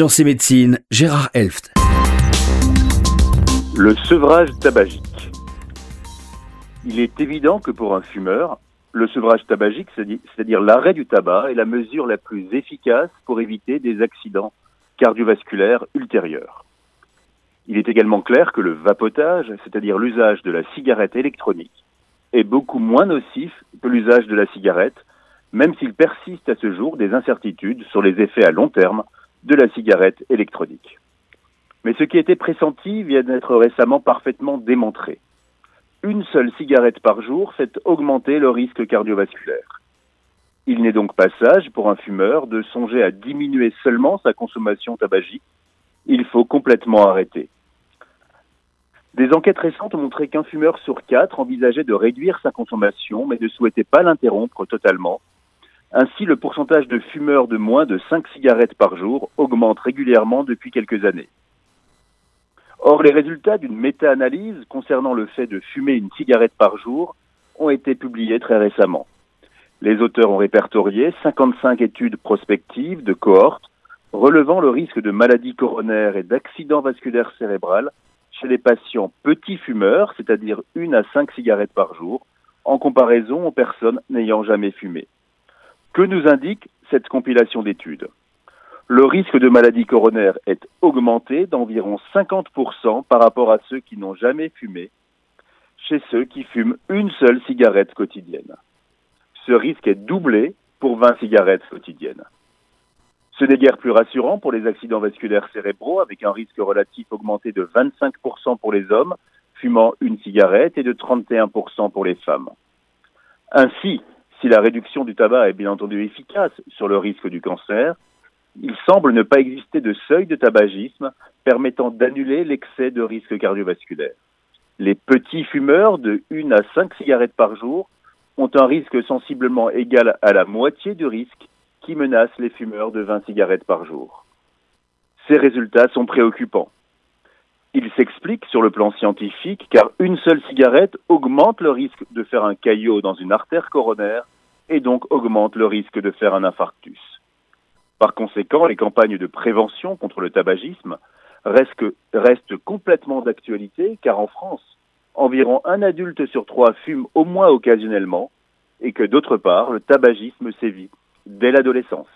Sciences et médecine, Gérard Elft. Le sevrage tabagique. Il est évident que pour un fumeur, le sevrage tabagique, c'est-à-dire l'arrêt du tabac, est la mesure la plus efficace pour éviter des accidents cardiovasculaires ultérieurs. Il est également clair que le vapotage, c'est-à-dire l'usage de la cigarette électronique, est beaucoup moins nocif que l'usage de la cigarette, même s'il persiste à ce jour des incertitudes sur les effets à long terme de la cigarette électronique. Mais ce qui était pressenti vient d'être récemment parfaitement démontré. Une seule cigarette par jour fait augmenter le risque cardiovasculaire. Il n'est donc pas sage pour un fumeur de songer à diminuer seulement sa consommation tabagique. Il faut complètement arrêter. Des enquêtes récentes ont montré qu'un fumeur sur quatre envisageait de réduire sa consommation, mais ne souhaitait pas l'interrompre totalement. Ainsi, le pourcentage de fumeurs de moins de 5 cigarettes par jour augmente régulièrement depuis quelques années. Or, les résultats d'une méta-analyse concernant le fait de fumer une cigarette par jour ont été publiés très récemment. Les auteurs ont répertorié 55 études prospectives de cohortes relevant le risque de maladies coronaires et d'accidents vasculaires cérébrales chez les patients petits fumeurs, c'est-à-dire une à cinq cigarettes par jour, en comparaison aux personnes n'ayant jamais fumé. Que nous indique cette compilation d'études? Le risque de maladie coronaire est augmenté d'environ 50% par rapport à ceux qui n'ont jamais fumé, chez ceux qui fument une seule cigarette quotidienne. Ce risque est doublé pour 20 cigarettes quotidiennes. Ce n'est guère plus rassurant pour les accidents vasculaires cérébraux, avec un risque relatif augmenté de 25% pour les hommes fumant une cigarette et de 31% pour les femmes. Ainsi, si la réduction du tabac est bien entendu efficace sur le risque du cancer, il semble ne pas exister de seuil de tabagisme permettant d'annuler l'excès de risque cardiovasculaire. Les petits fumeurs de 1 à 5 cigarettes par jour ont un risque sensiblement égal à la moitié du risque qui menace les fumeurs de 20 cigarettes par jour. Ces résultats sont préoccupants. Ils s'expliquent sur le plan scientifique car une seule cigarette augmente le risque de faire un caillot dans une artère coronaire et donc augmente le risque de faire un infarctus. Par conséquent, les campagnes de prévention contre le tabagisme restent complètement d'actualité car en France, environ un adulte sur trois fume au moins occasionnellement et que d'autre part, le tabagisme sévit dès l'adolescence.